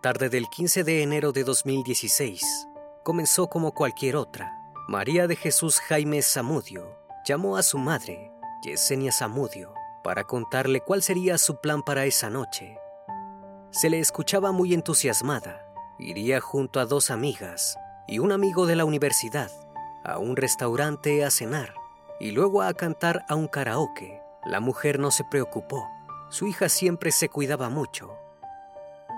Tarde del 15 de enero de 2016 comenzó como cualquier otra. María de Jesús Jaime Zamudio llamó a su madre, Yesenia Zamudio, para contarle cuál sería su plan para esa noche. Se le escuchaba muy entusiasmada. Iría junto a dos amigas y un amigo de la universidad a un restaurante a cenar y luego a cantar a un karaoke. La mujer no se preocupó. Su hija siempre se cuidaba mucho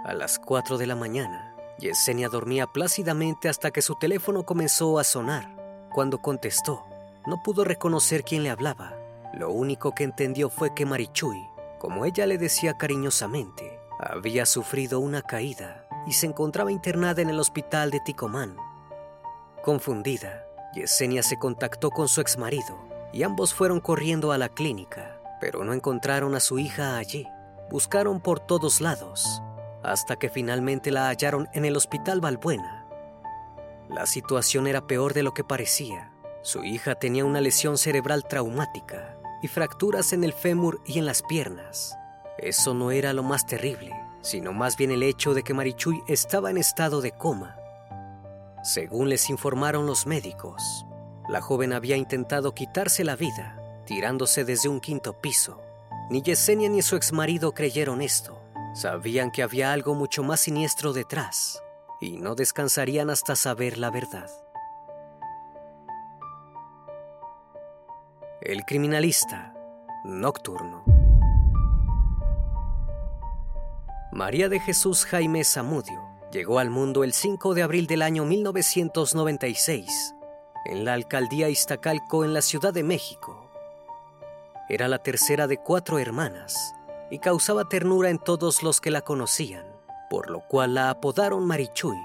a las 4 de la mañana, Yesenia dormía plácidamente hasta que su teléfono comenzó a sonar. Cuando contestó, no pudo reconocer quién le hablaba. Lo único que entendió fue que Marichuy, como ella le decía cariñosamente, había sufrido una caída y se encontraba internada en el hospital de Ticomán. Confundida, Yesenia se contactó con su exmarido y ambos fueron corriendo a la clínica, pero no encontraron a su hija allí. Buscaron por todos lados, hasta que finalmente la hallaron en el hospital Balbuena. La situación era peor de lo que parecía. Su hija tenía una lesión cerebral traumática y fracturas en el fémur y en las piernas. Eso no era lo más terrible, sino más bien el hecho de que Marichuy estaba en estado de coma. Según les informaron los médicos, la joven había intentado quitarse la vida, tirándose desde un quinto piso. Ni Yesenia ni su exmarido creyeron esto. Sabían que había algo mucho más siniestro detrás y no descansarían hasta saber la verdad. El criminalista nocturno. María de Jesús Jaime Zamudio llegó al mundo el 5 de abril del año 1996 en la alcaldía Iztacalco en la Ciudad de México. Era la tercera de cuatro hermanas y causaba ternura en todos los que la conocían, por lo cual la apodaron Marichuy.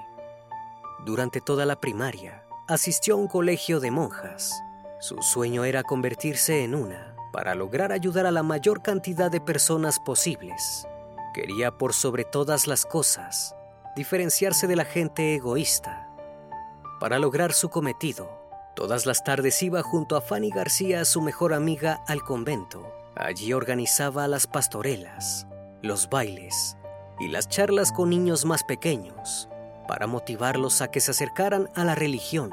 Durante toda la primaria, asistió a un colegio de monjas. Su sueño era convertirse en una para lograr ayudar a la mayor cantidad de personas posibles. Quería por sobre todas las cosas diferenciarse de la gente egoísta. Para lograr su cometido, todas las tardes iba junto a Fanny García, su mejor amiga, al convento Allí organizaba las pastorelas, los bailes y las charlas con niños más pequeños para motivarlos a que se acercaran a la religión.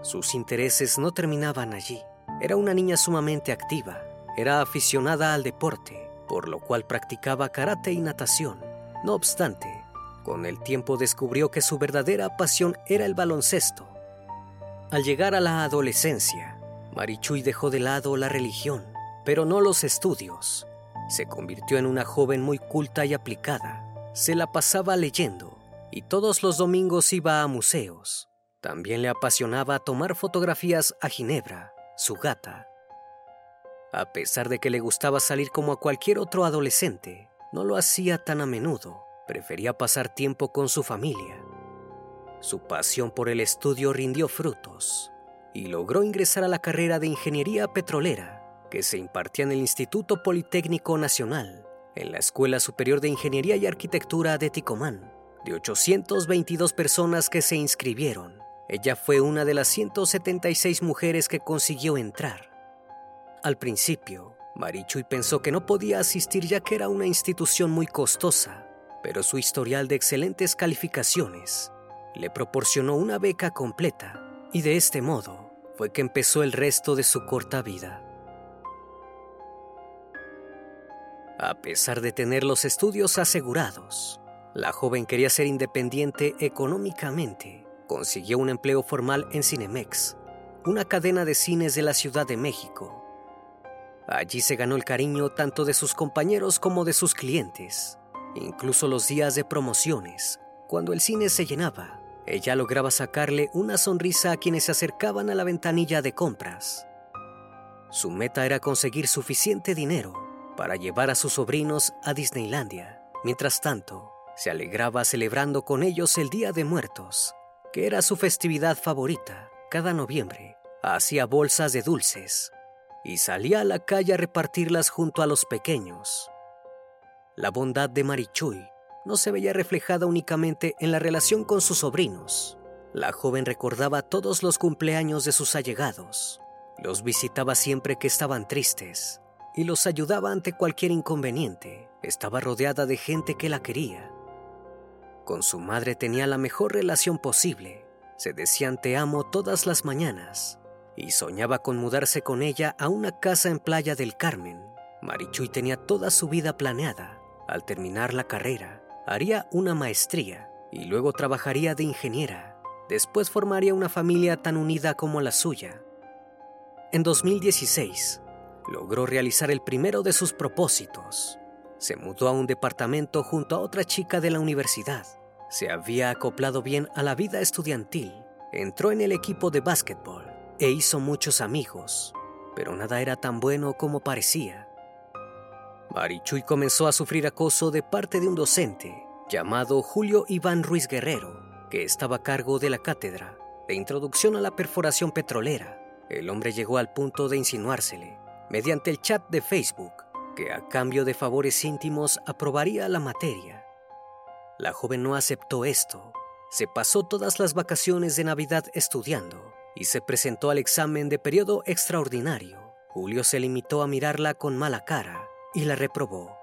Sus intereses no terminaban allí. Era una niña sumamente activa, era aficionada al deporte, por lo cual practicaba karate y natación. No obstante, con el tiempo descubrió que su verdadera pasión era el baloncesto. Al llegar a la adolescencia, Marichuy dejó de lado la religión, pero no los estudios. Se convirtió en una joven muy culta y aplicada. Se la pasaba leyendo y todos los domingos iba a museos. También le apasionaba tomar fotografías a Ginebra, su gata. A pesar de que le gustaba salir como a cualquier otro adolescente, no lo hacía tan a menudo. Prefería pasar tiempo con su familia. Su pasión por el estudio rindió frutos y logró ingresar a la carrera de ingeniería petrolera que se impartía en el Instituto Politécnico Nacional, en la Escuela Superior de Ingeniería y Arquitectura de Ticomán. De 822 personas que se inscribieron, ella fue una de las 176 mujeres que consiguió entrar. Al principio, Marichuy pensó que no podía asistir ya que era una institución muy costosa, pero su historial de excelentes calificaciones le proporcionó una beca completa y de este modo fue que empezó el resto de su corta vida. A pesar de tener los estudios asegurados, la joven quería ser independiente económicamente. Consiguió un empleo formal en Cinemex, una cadena de cines de la Ciudad de México. Allí se ganó el cariño tanto de sus compañeros como de sus clientes. Incluso los días de promociones, cuando el cine se llenaba, ella lograba sacarle una sonrisa a quienes se acercaban a la ventanilla de compras. Su meta era conseguir suficiente dinero para llevar a sus sobrinos a Disneylandia. Mientras tanto, se alegraba celebrando con ellos el Día de Muertos, que era su festividad favorita. Cada noviembre hacía bolsas de dulces y salía a la calle a repartirlas junto a los pequeños. La bondad de Marichuy no se veía reflejada únicamente en la relación con sus sobrinos. La joven recordaba todos los cumpleaños de sus allegados. Los visitaba siempre que estaban tristes y los ayudaba ante cualquier inconveniente. Estaba rodeada de gente que la quería. Con su madre tenía la mejor relación posible. Se decían te amo todas las mañanas y soñaba con mudarse con ella a una casa en Playa del Carmen. Marichuy tenía toda su vida planeada. Al terminar la carrera, haría una maestría y luego trabajaría de ingeniera. Después formaría una familia tan unida como la suya. En 2016, logró realizar el primero de sus propósitos. Se mudó a un departamento junto a otra chica de la universidad. Se había acoplado bien a la vida estudiantil. Entró en el equipo de básquetbol e hizo muchos amigos, pero nada era tan bueno como parecía. Marichuy comenzó a sufrir acoso de parte de un docente llamado Julio Iván Ruiz Guerrero, que estaba a cargo de la cátedra de introducción a la perforación petrolera. El hombre llegó al punto de insinuársele mediante el chat de Facebook, que a cambio de favores íntimos aprobaría la materia. La joven no aceptó esto. Se pasó todas las vacaciones de Navidad estudiando y se presentó al examen de periodo extraordinario. Julio se limitó a mirarla con mala cara y la reprobó.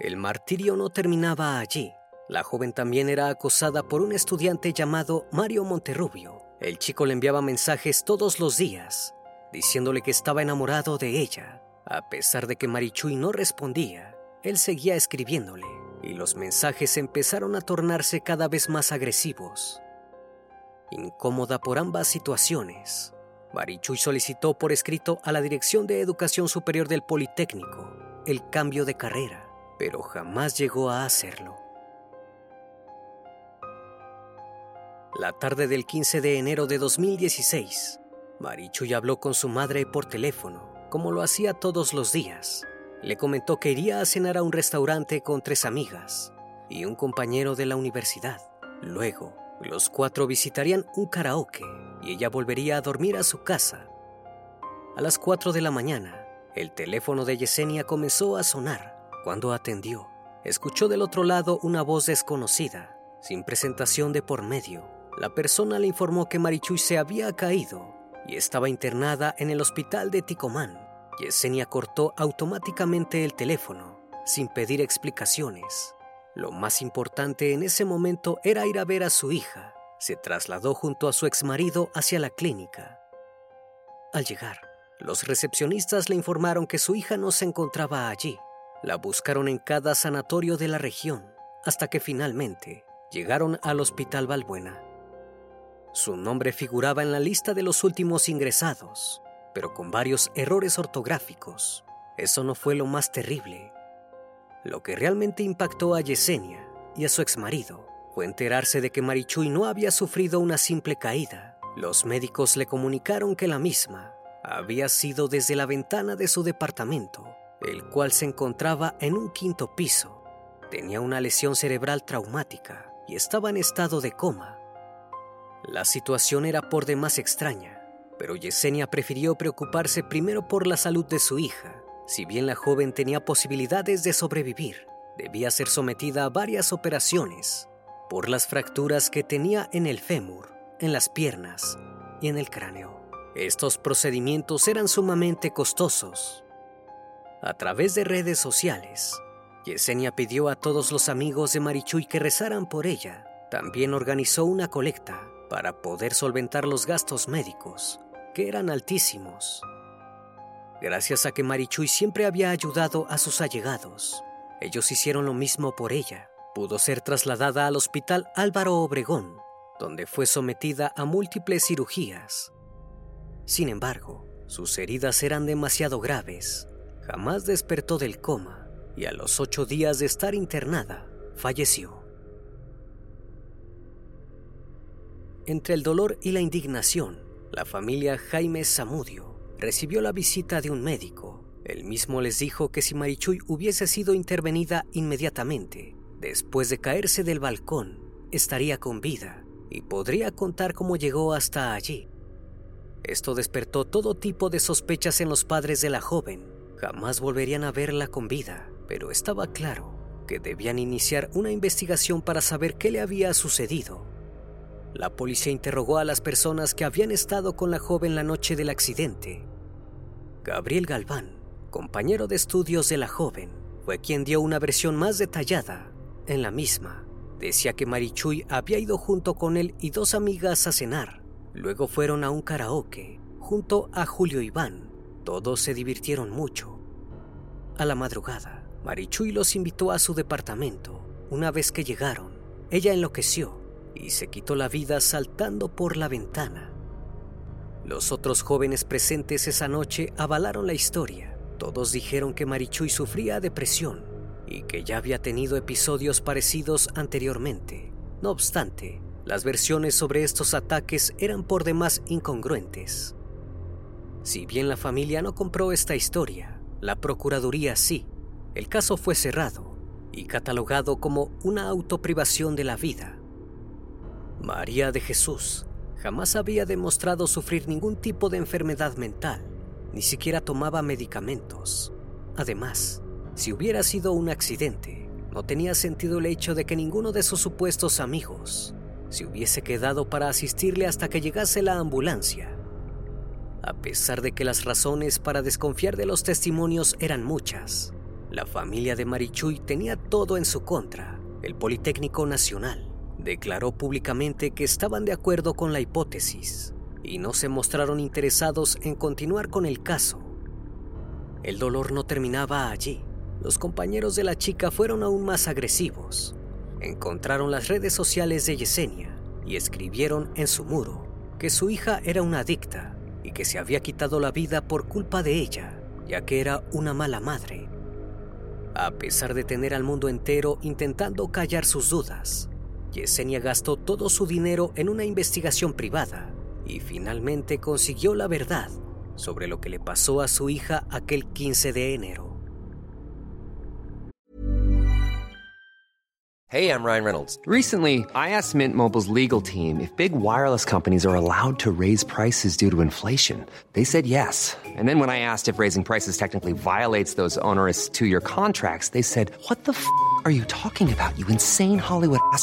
El martirio no terminaba allí. La joven también era acosada por un estudiante llamado Mario Monterrubio. El chico le enviaba mensajes todos los días diciéndole que estaba enamorado de ella. A pesar de que Marichuy no respondía, él seguía escribiéndole y los mensajes empezaron a tornarse cada vez más agresivos. Incómoda por ambas situaciones, Marichuy solicitó por escrito a la Dirección de Educación Superior del Politécnico el cambio de carrera, pero jamás llegó a hacerlo. La tarde del 15 de enero de 2016, Marichuy habló con su madre por teléfono, como lo hacía todos los días. Le comentó que iría a cenar a un restaurante con tres amigas y un compañero de la universidad. Luego, los cuatro visitarían un karaoke y ella volvería a dormir a su casa. A las cuatro de la mañana, el teléfono de Yesenia comenzó a sonar. Cuando atendió, escuchó del otro lado una voz desconocida, sin presentación de por medio. La persona le informó que Marichuy se había caído y estaba internada en el hospital de Ticomán. Yesenia cortó automáticamente el teléfono, sin pedir explicaciones. Lo más importante en ese momento era ir a ver a su hija. Se trasladó junto a su exmarido hacia la clínica. Al llegar, los recepcionistas le informaron que su hija no se encontraba allí. La buscaron en cada sanatorio de la región hasta que finalmente llegaron al Hospital Balbuena. Su nombre figuraba en la lista de los últimos ingresados, pero con varios errores ortográficos. Eso no fue lo más terrible. Lo que realmente impactó a Yesenia y a su exmarido fue enterarse de que Marichuy no había sufrido una simple caída. Los médicos le comunicaron que la misma había sido desde la ventana de su departamento, el cual se encontraba en un quinto piso. Tenía una lesión cerebral traumática y estaba en estado de coma. La situación era por demás extraña, pero Yesenia prefirió preocuparse primero por la salud de su hija. Si bien la joven tenía posibilidades de sobrevivir, debía ser sometida a varias operaciones por las fracturas que tenía en el fémur, en las piernas y en el cráneo. Estos procedimientos eran sumamente costosos. A través de redes sociales, Yesenia pidió a todos los amigos de Marichuy que rezaran por ella. También organizó una colecta para poder solventar los gastos médicos, que eran altísimos. Gracias a que Marichuy siempre había ayudado a sus allegados, ellos hicieron lo mismo por ella. Pudo ser trasladada al Hospital Álvaro Obregón, donde fue sometida a múltiples cirugías. Sin embargo, sus heridas eran demasiado graves. Jamás despertó del coma y a los ocho días de estar internada, falleció. Entre el dolor y la indignación, la familia Jaime Zamudio recibió la visita de un médico. El mismo les dijo que si Marichuy hubiese sido intervenida inmediatamente, después de caerse del balcón, estaría con vida y podría contar cómo llegó hasta allí. Esto despertó todo tipo de sospechas en los padres de la joven. Jamás volverían a verla con vida, pero estaba claro que debían iniciar una investigación para saber qué le había sucedido. La policía interrogó a las personas que habían estado con la joven la noche del accidente. Gabriel Galván, compañero de estudios de la joven, fue quien dio una versión más detallada. En la misma, decía que Marichuy había ido junto con él y dos amigas a cenar. Luego fueron a un karaoke, junto a Julio Iván. Todos se divirtieron mucho. A la madrugada, Marichuy los invitó a su departamento. Una vez que llegaron, ella enloqueció y se quitó la vida saltando por la ventana. Los otros jóvenes presentes esa noche avalaron la historia. Todos dijeron que Marichuy sufría depresión y que ya había tenido episodios parecidos anteriormente. No obstante, las versiones sobre estos ataques eran por demás incongruentes. Si bien la familia no compró esta historia, la Procuraduría sí. El caso fue cerrado y catalogado como una autoprivación de la vida. María de Jesús jamás había demostrado sufrir ningún tipo de enfermedad mental, ni siquiera tomaba medicamentos. Además, si hubiera sido un accidente, no tenía sentido el hecho de que ninguno de sus supuestos amigos se hubiese quedado para asistirle hasta que llegase la ambulancia. A pesar de que las razones para desconfiar de los testimonios eran muchas, la familia de Marichuy tenía todo en su contra. El Politécnico Nacional declaró públicamente que estaban de acuerdo con la hipótesis y no se mostraron interesados en continuar con el caso. El dolor no terminaba allí. Los compañeros de la chica fueron aún más agresivos. Encontraron las redes sociales de Yesenia y escribieron en su muro que su hija era una adicta y que se había quitado la vida por culpa de ella, ya que era una mala madre. A pesar de tener al mundo entero intentando callar sus dudas, Yesenia gastó todo su dinero en una investigación privada y finalmente consiguió la verdad sobre lo que le pasó a su hija aquel 15 de enero. Hey, I'm Ryan Reynolds. Recently, I asked Mint Mobile's legal team if big wireless companies are allowed to raise prices due to inflation. They said yes. And then when I asked if raising prices technically violates those onerous two-year contracts, they said, "What the f*** are you talking about? You insane Hollywood ass."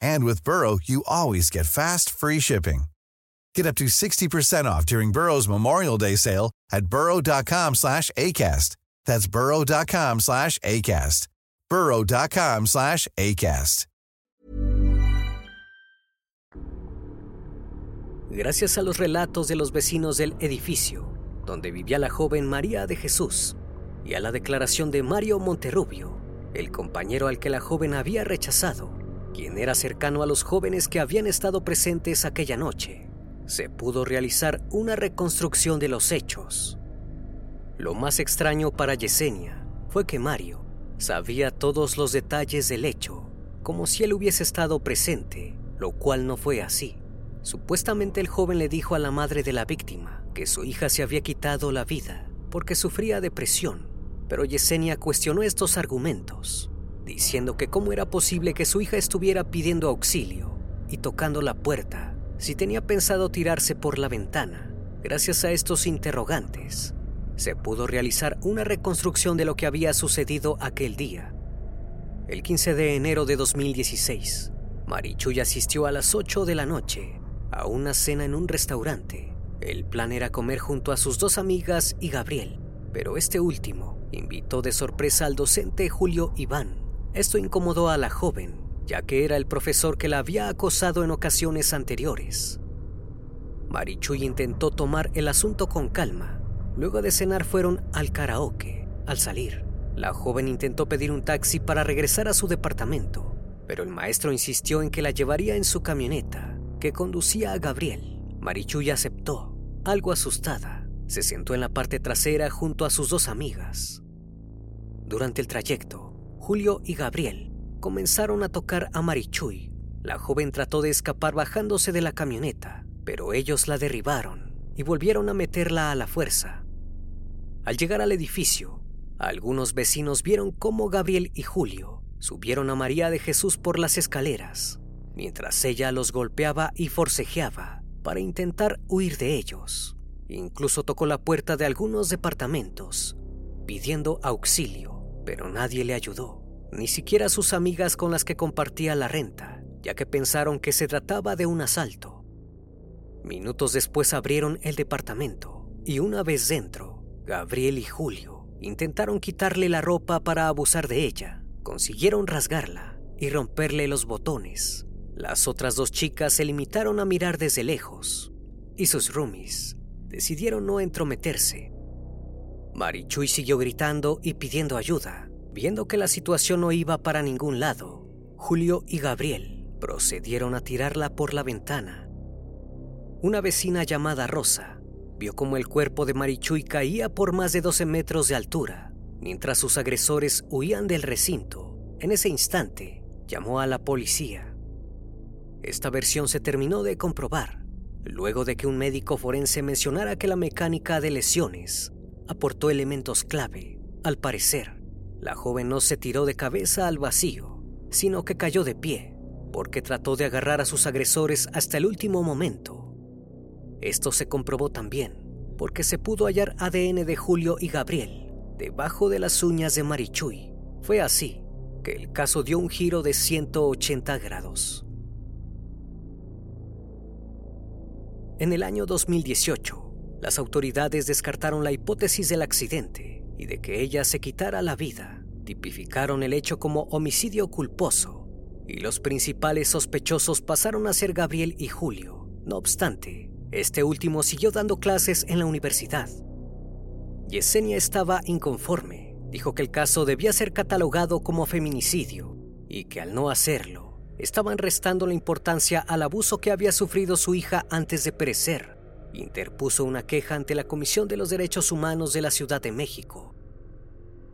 And with Burrow, you always get fast, free shipping. Get up to 60% off during Burrow's Memorial Day sale at burrow.com slash ACAST. That's burrow.com slash ACAST. burrow.com slash ACAST. Gracias a los relatos de los vecinos del edificio donde vivía la joven María de Jesús y a la declaración de Mario Monterrubio, el compañero al que la joven había rechazado, quien era cercano a los jóvenes que habían estado presentes aquella noche, se pudo realizar una reconstrucción de los hechos. Lo más extraño para Yesenia fue que Mario sabía todos los detalles del hecho, como si él hubiese estado presente, lo cual no fue así. Supuestamente el joven le dijo a la madre de la víctima que su hija se había quitado la vida porque sufría depresión, pero Yesenia cuestionó estos argumentos, diciendo que cómo era posible que su hija estuviera pidiendo auxilio y tocando la puerta si tenía pensado tirarse por la ventana. Gracias a estos interrogantes, se pudo realizar una reconstrucción de lo que había sucedido aquel día. El 15 de enero de 2016, Marichuy asistió a las 8 de la noche a una cena en un restaurante. El plan era comer junto a sus dos amigas y Gabriel, pero este último invitó de sorpresa al docente Julio Iván. Esto incomodó a la joven, ya que era el profesor que la había acosado en ocasiones anteriores. Marichuy intentó tomar el asunto con calma. Luego de cenar fueron al karaoke. Al salir, la joven intentó pedir un taxi para regresar a su departamento, pero el maestro insistió en que la llevaría en su camioneta que conducía a Gabriel. Marichuy aceptó, algo asustada. Se sentó en la parte trasera junto a sus dos amigas. Durante el trayecto, Julio y Gabriel comenzaron a tocar a Marichuy. La joven trató de escapar bajándose de la camioneta, pero ellos la derribaron y volvieron a meterla a la fuerza. Al llegar al edificio, algunos vecinos vieron cómo Gabriel y Julio subieron a María de Jesús por las escaleras mientras ella los golpeaba y forcejeaba para intentar huir de ellos. Incluso tocó la puerta de algunos departamentos, pidiendo auxilio, pero nadie le ayudó, ni siquiera sus amigas con las que compartía la renta, ya que pensaron que se trataba de un asalto. Minutos después abrieron el departamento y una vez dentro, Gabriel y Julio intentaron quitarle la ropa para abusar de ella. Consiguieron rasgarla y romperle los botones, las otras dos chicas se limitaron a mirar desde lejos y sus roomies decidieron no entrometerse. Marichuy siguió gritando y pidiendo ayuda. Viendo que la situación no iba para ningún lado, Julio y Gabriel procedieron a tirarla por la ventana. Una vecina llamada Rosa vio como el cuerpo de Marichuy caía por más de 12 metros de altura, mientras sus agresores huían del recinto. En ese instante, llamó a la policía. Esta versión se terminó de comprobar luego de que un médico forense mencionara que la mecánica de lesiones aportó elementos clave. Al parecer, la joven no se tiró de cabeza al vacío, sino que cayó de pie, porque trató de agarrar a sus agresores hasta el último momento. Esto se comprobó también, porque se pudo hallar ADN de Julio y Gabriel debajo de las uñas de Marichuy. Fue así que el caso dio un giro de 180 grados. En el año 2018, las autoridades descartaron la hipótesis del accidente y de que ella se quitara la vida. Tipificaron el hecho como homicidio culposo y los principales sospechosos pasaron a ser Gabriel y Julio. No obstante, este último siguió dando clases en la universidad. Yesenia estaba inconforme. Dijo que el caso debía ser catalogado como feminicidio y que al no hacerlo, estaban restando la importancia al abuso que había sufrido su hija antes de perecer. Interpuso una queja ante la Comisión de los Derechos Humanos de la Ciudad de México.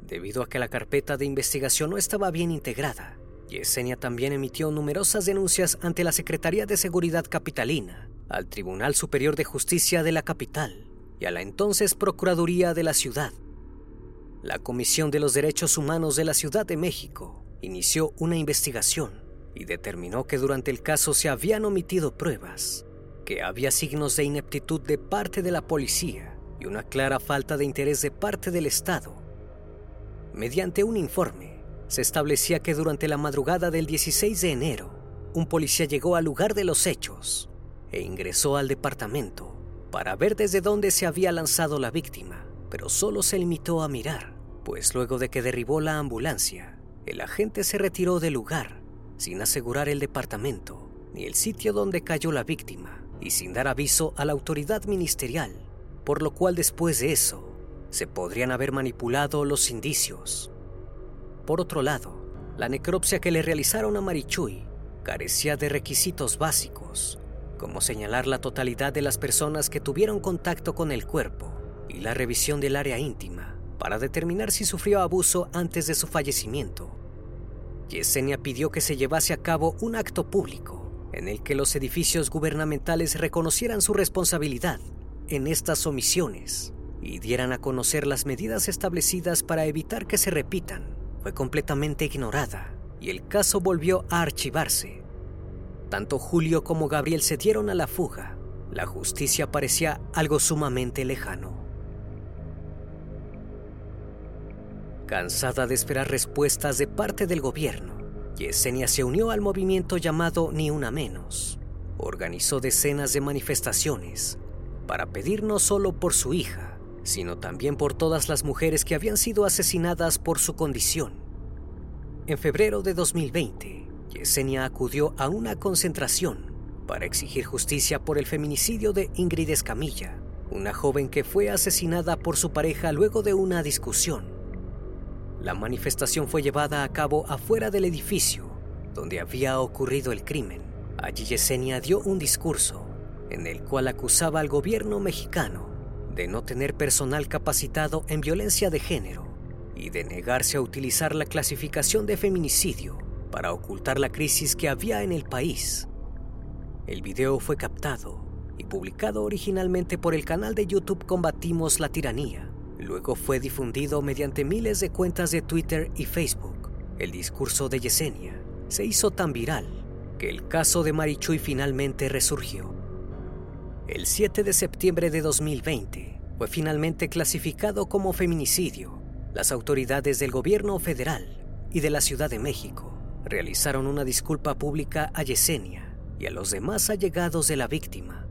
Debido a que la carpeta de investigación no estaba bien integrada, Yesenia también emitió numerosas denuncias ante la Secretaría de Seguridad Capitalina, al Tribunal Superior de Justicia de la capital y a la entonces Procuraduría de la ciudad. La Comisión de los Derechos Humanos de la Ciudad de México inició una investigación y determinó que durante el caso se habían omitido pruebas, que había signos de ineptitud de parte de la policía y una clara falta de interés de parte del Estado. Mediante un informe, se establecía que durante la madrugada del 16 de enero, un policía llegó al lugar de los hechos e ingresó al departamento para ver desde dónde se había lanzado la víctima, pero solo se limitó a mirar, pues luego de que derribó la ambulancia, el agente se retiró del lugar sin asegurar el departamento ni el sitio donde cayó la víctima y sin dar aviso a la autoridad ministerial, por lo cual después de eso se podrían haber manipulado los indicios. Por otro lado, la necropsia que le realizaron a Marichuy carecía de requisitos básicos, como señalar la totalidad de las personas que tuvieron contacto con el cuerpo y la revisión del área íntima para determinar si sufrió abuso antes de su fallecimiento. Yesenia pidió que se llevase a cabo un acto público en el que los edificios gubernamentales reconocieran su responsabilidad en estas omisiones y dieran a conocer las medidas establecidas para evitar que se repitan. Fue completamente ignorada y el caso volvió a archivarse. Tanto Julio como Gabriel se dieron a la fuga. La justicia parecía algo sumamente lejano. Cansada de esperar respuestas de parte del gobierno, Yesenia se unió al movimiento llamado Ni Una Menos. Organizó decenas de manifestaciones para pedir no solo por su hija, sino también por todas las mujeres que habían sido asesinadas por su condición. En febrero de 2020, Yesenia acudió a una concentración para exigir justicia por el feminicidio de Ingrid Escamilla, una joven que fue asesinada por su pareja luego de una discusión. La manifestación fue llevada a cabo afuera del edificio donde había ocurrido el crimen. Allí Yesenia dio un discurso en el cual acusaba al gobierno mexicano de no tener personal capacitado en violencia de género y de negarse a utilizar la clasificación de feminicidio para ocultar la crisis que había en el país. El video fue captado y publicado originalmente por el canal de YouTube Combatimos la Tiranía. Luego fue difundido mediante miles de cuentas de Twitter y Facebook. El discurso de Yesenia se hizo tan viral que el caso de Marichuy finalmente resurgió. El 7 de septiembre de 2020 fue finalmente clasificado como feminicidio. Las autoridades del gobierno federal y de la Ciudad de México realizaron una disculpa pública a Yesenia y a los demás allegados de la víctima.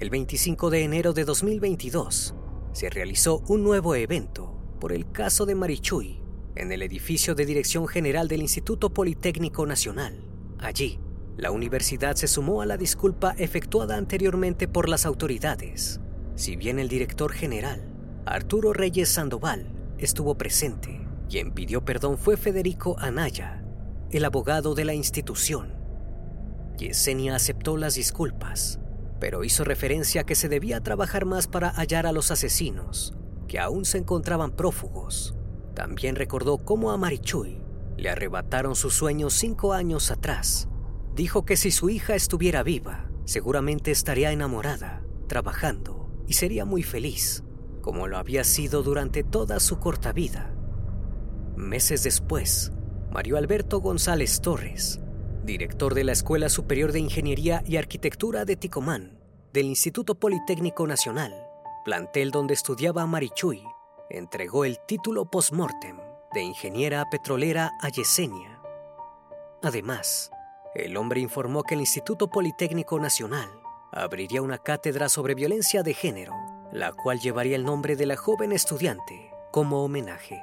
El 25 de enero de 2022 se realizó un nuevo evento por el caso de Marichuy en el edificio de Dirección General del Instituto Politécnico Nacional. Allí, la universidad se sumó a la disculpa efectuada anteriormente por las autoridades. Si bien el director general, Arturo Reyes Sandoval, estuvo presente, quien pidió perdón fue Federico Anaya, el abogado de la institución. Yesenia aceptó las disculpas, pero hizo referencia a que se debía trabajar más para hallar a los asesinos, que aún se encontraban prófugos. También recordó cómo a Marichuy le arrebataron sus sueños cinco años atrás Dijo que si su hija estuviera viva, seguramente estaría enamorada, trabajando y sería muy feliz, como lo había sido durante toda su corta vida. Meses después, Mario Alberto González Torres, director de la Escuela Superior de Ingeniería y Arquitectura de Ticomán, del Instituto Politécnico Nacional, plantel donde estudiaba Marichuy, entregó el título post-mortem de ingeniera petrolera a Yesenia. Además, el hombre informó que el Instituto Politécnico Nacional abriría una cátedra sobre violencia de género, la cual llevaría el nombre de la joven estudiante como homenaje.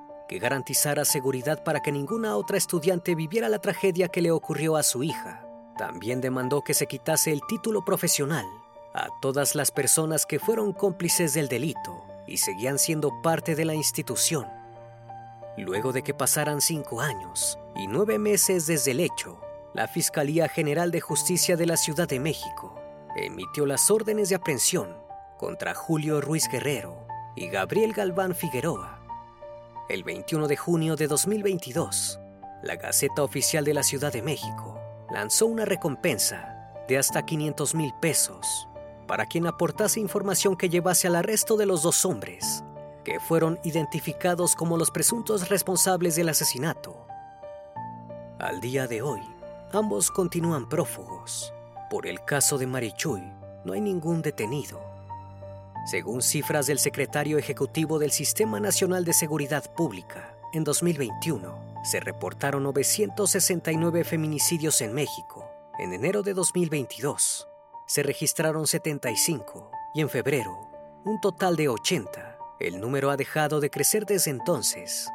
que garantizara seguridad para que ninguna otra estudiante viviera la tragedia que le ocurrió a su hija. También demandó que se quitase el título profesional a todas las personas que fueron cómplices del delito y seguían siendo parte de la institución. Luego de que pasaran cinco años y nueve meses desde el hecho, la Fiscalía General de Justicia de la Ciudad de México emitió las órdenes de aprehensión contra Julio Ruiz Guerrero y Gabriel Galván Figueroa el 21 de junio de 2022, la Gaceta Oficial de la Ciudad de México lanzó una recompensa de hasta 500 mil pesos para quien aportase información que llevase al arresto de los dos hombres que fueron identificados como los presuntos responsables del asesinato. Al día de hoy, ambos continúan prófugos. Por el caso de Marichuy, no hay ningún detenido según cifras del secretario ejecutivo del Sistema Nacional de Seguridad Pública, en 2021 se reportaron 969 feminicidios en México. En enero de 2022 se registraron 75 y en febrero un total de 80. El número ha dejado de crecer desde entonces.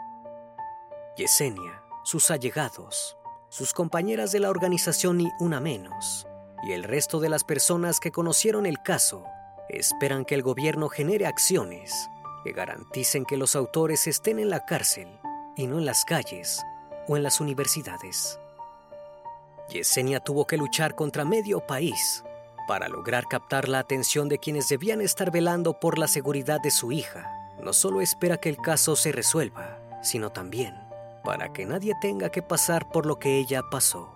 Yesenia, sus allegados, sus compañeras de la organización y una menos, y el resto de las personas que conocieron el caso esperan que el gobierno genere acciones que garanticen que los autores estén en la cárcel y no en las calles o en las universidades. Yesenia tuvo que luchar contra medio país para lograr captar la atención de quienes debían estar velando por la seguridad de su hija. No solo espera que el caso se resuelva, sino también para que nadie tenga que pasar por lo que ella pasó.